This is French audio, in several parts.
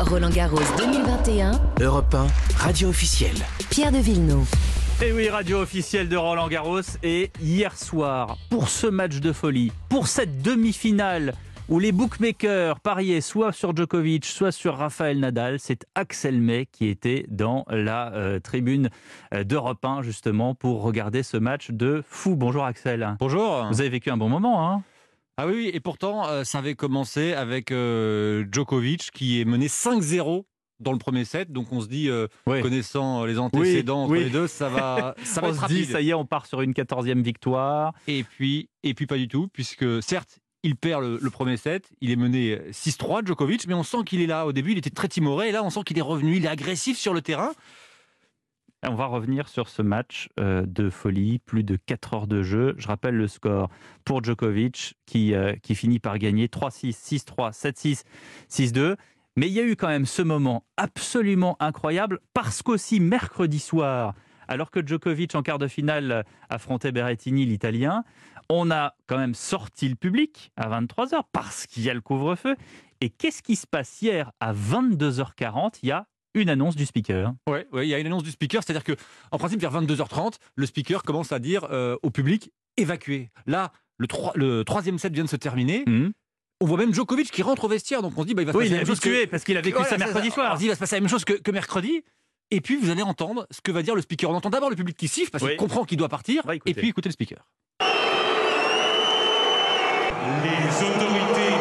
Roland Garros 2021. Europe 1, radio officielle. Pierre de Villeneuve. Et oui, radio officielle de Roland Garros. Et hier soir, pour ce match de folie, pour cette demi-finale où les bookmakers pariaient soit sur Djokovic, soit sur Rafael Nadal, c'est Axel May qui était dans la euh, tribune euh, d'Europe 1 justement pour regarder ce match de fou. Bonjour Axel. Bonjour. Vous avez vécu un bon moment, hein? Ah oui, oui, et pourtant, euh, ça avait commencé avec euh, Djokovic qui est mené 5-0 dans le premier set. Donc on se dit, euh, Oui. connaissant les antécédents entre oui. les deux, ça va, ça va On être se dit, rapide. ça y est, on part sur une 14e victoire. Et puis, et puis pas du tout, puisque certes, il perd le, le premier set, il est mené 6-3 Djokovic, mais on sent qu'il est là. Au début, il était très timoré, et là, on sent qu'il est revenu, il est agressif sur le terrain. On va revenir sur ce match euh, de folie, plus de 4 heures de jeu. Je rappelle le score pour Djokovic qui, euh, qui finit par gagner 3-6, 6-3, 7-6, 6-2. Mais il y a eu quand même ce moment absolument incroyable parce qu'aussi mercredi soir, alors que Djokovic en quart de finale affrontait Berrettini, l'Italien, on a quand même sorti le public à 23h parce qu'il y a le couvre-feu. Et qu'est-ce qui se passe hier à 22h40 Il y a une annonce du speaker. Ouais, ouais, il y a une annonce du speaker, c'est-à-dire que en principe vers 22h30, le speaker commence à dire euh, au public évacuer. Là, le, troi- le troisième set vient de se terminer. Mhm. On voit même Djokovic qui rentre au vestiaire, donc on se dit bah, il va se Oui, passer il la même chose que- parce qu'il a vécu Voilà, ça mercredi ça. soir. On se dit il va se passer la même chose que, que mercredi. Et puis vous allez entendre ce que va dire le speaker. On entend d'abord le public qui siffle parce Oui. qu'il comprend qu'il doit partir. Et puis écoutez le speaker. les autorités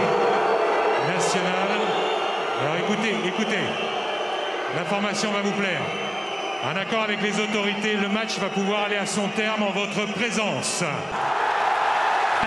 nationales. Alors écoutez, écoutez, l'information va vous plaire. En accord avec les autorités, le match va pouvoir aller à son terme en votre présence.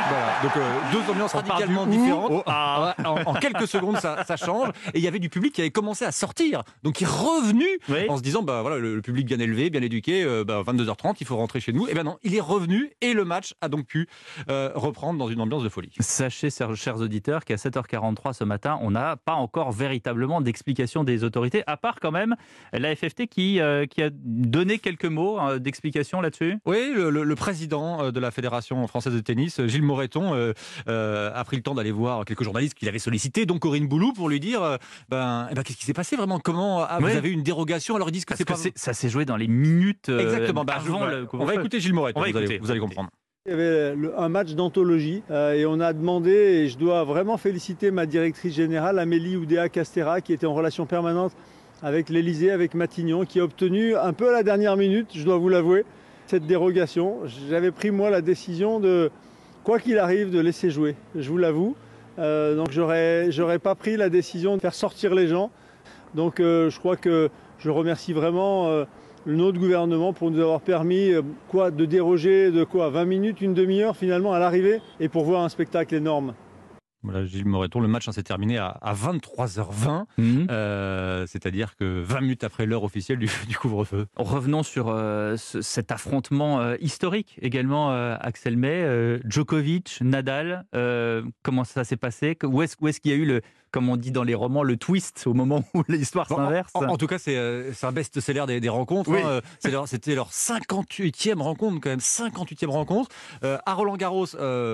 Voilà, donc euh, deux ambiances On radicalement ou différentes. au ah. En, en quelques secondes, ça, ça change. Et il y avait du public qui avait commencé à sortir. Donc il est revenu Oui. en se disant bah voilà, le, le public bien élevé, bien éduqué, euh, bah, 22h30, il faut rentrer chez nous. Et ben non, il est revenu et le match a donc pu euh, reprendre dans une ambiance de folie. Sachez, chers auditeurs, qu'à 7h43 ce matin, on n'a pas encore véritablement d'explication des autorités, à part quand même la FFT qui, euh, qui a donné quelques mots euh, d'explication là-dessus. Oui, le, le- le président de la Fédération française de tennis, Gilles Moreton, euh, euh, a pris le temps d'aller voir quelques journalistes qu'il avait sollicités, dont Corinne Boulou, pour lui dire euh, ben, eh ben, qu'est-ce qui s'est passé vraiment? Comment ah, Oui. vous avez eu une dérogation? Alors ils disent que Parce c'est que pas. c'est- ça s'est joué dans les minutes euh, Exactement. bah, avant bah, le on va écouter Gilles Moreton, vous, allez, vous comprendre. Il y avait un match d'anthologie euh, et on a demandé, et je dois vraiment féliciter ma directrice générale, Amélie Oudéa Castera, qui était en relation permanente avec l'Elysée, avec Matignon, qui a obtenu un peu à la dernière minute, je dois vous l'avouer, cette dérogation. J'avais pris moi la décision de, quoi qu'il arrive, de laisser jouer, je vous l'avoue. Euh, donc j'aurais, j'aurais pas pris la décision de faire sortir les gens. Donc euh, je crois que je remercie vraiment euh, notre gouvernement pour nous avoir permis de déroger de quoi 20 minutes, une demi-heure finalement à l'arrivée et pour voir un spectacle énorme. Voilà, Gilles Moreton, le match hein, s'est terminé à, à 23h20, Mhm. euh, c'est-à-dire que 20 minutes après l'heure officielle du, du couvre-feu. Revenons sur euh, ce- cet affrontement euh, historique également, Axel May, Djokovic, Nadal. comment ça s'est passé? Où est-ce qu'il y a eu le, comme on dit dans les romans, le twist au moment où l'histoire Bon, s'inverse? en, tout cas, c'est euh, un best-seller des, des rencontres. Oui. hein, euh, c'est leur- C'était leur 58e rencontre, quand même, 58e rencontre. Euh, à Roland Garros,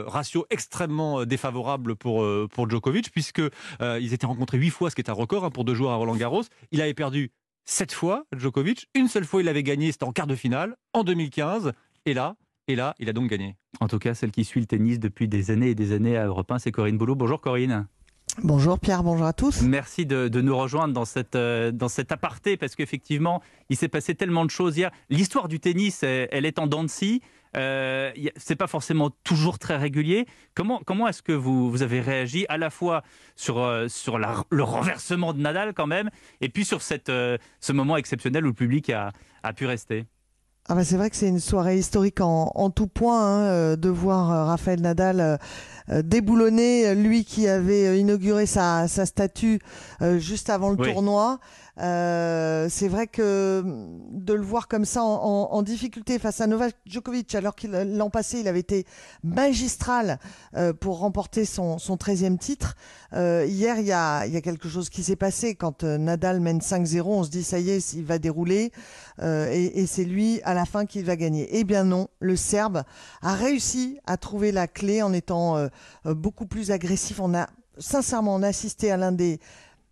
ratio extrêmement défavorable pour, euh, pour Djokovic, puisque euh, ils étaient rencontrés 8 fois, ce qui est un record hein, pour deux joueurs à Roland Garros. Il avait perdu 7 fois, Djokovic. Une seule fois, il avait gagné, c'était en quart de finale, en 2015. Et là, et là, il a donc gagné. En tout cas, celle qui suit le tennis depuis des années et des années à Europe 1, c'est Corinne Boulot. Bonjour Corinne. Bonjour Pierre, bonjour à tous. Merci de, de nous rejoindre dans, cette, euh, dans cet aparté parce qu'effectivement, il s'est passé tellement de choses hier. L'histoire du tennis, elle, elle est en dents de scie. Euh, c'est pas forcément toujours très régulier. Comment, comment est-ce que vous, vous avez réagi à la fois sur, euh, sur la- le renversement de Nadal quand même, et puis sur cette, euh, ce moment exceptionnel où le public a, a pu rester? Ah bah c'est vrai que c'est une soirée historique en, en tout point hein, euh, de voir Raphaël Nadal déboulonner, lui qui avait inauguré sa, sa statue juste avant le Oui. tournoi. Euh, c'est vrai que hum, de le voir comme ça en, en- en difficulté face à Novak Djokovic, alors qu'il l'an passé il avait été magistral euh, pour remporter son, son 13e titre. Euh, hier, il y a, y a quelque chose qui s'est passé. Quand euh, Nadal mène 5-0, on se dit ça y est, il va dérouler euh, et, et c'est lui à la fin qui va gagner. Eh bien non, le Serbe a réussi à trouver la clé en étant euh, euh, beaucoup plus agressif. On a sincèrement on a assisté à l'un des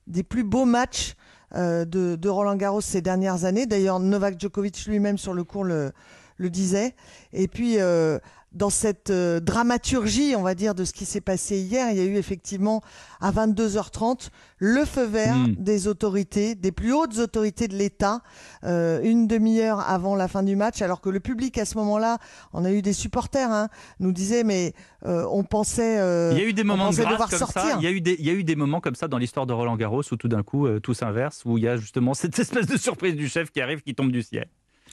des plus beaux matchs euh, de, de Roland Garros ces dernières années. D'ailleurs, Novak Djokovic lui-même sur le cours le, le disait. Et puis, euh, dans cette euh, dramaturgie, on va dire, de ce qui s'est passé hier, il y a eu effectivement à 22h30 le feu vert Mm. des autorités, des plus hautes autorités de l'État, euh, une demi-heure avant la fin du match, alors que le public à ce moment-là, on a eu des supporters, hein, nous disait mais euh, on pensait, euh, Il y a eu des moments de devoir comme sortir. ça. Il y, a eu des, il y a eu des moments comme ça dans l'histoire de Roland Garros où tout d'un coup tout s'inverse, où il y a justement cette espèce de surprise du chef qui arrive, qui tombe du ciel.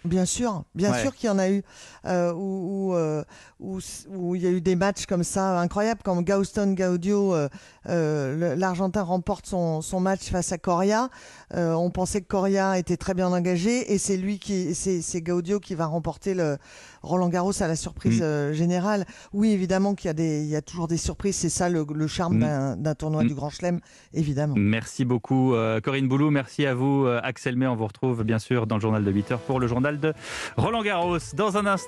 Bien sûr, bien Ouais. sûr qu'il y en a eu euh, où, où, euh, où, où il y a eu des matchs comme ça incroyables, comme Gauston Gaudio, euh, euh, l'Argentin remporte son, son match face à Coria. Euh, on pensait que Coria était très bien engagé et c'est lui qui, c'est c'est Gaudio qui va remporter le Roland Garros à la surprise Mm. euh, générale. Oui, évidemment qu'il y a des, il y a toujours des surprises. C'est ça le, le charme Mm. d'un- tournoi Mm. du Grand Chelem, évidemment. Merci beaucoup euh, Corinne Boulou, merci à vous euh, Axel May. On vous retrouve bien sûr dans le journal de 8 heures pour le journal de Roland Garros. Dans un instant.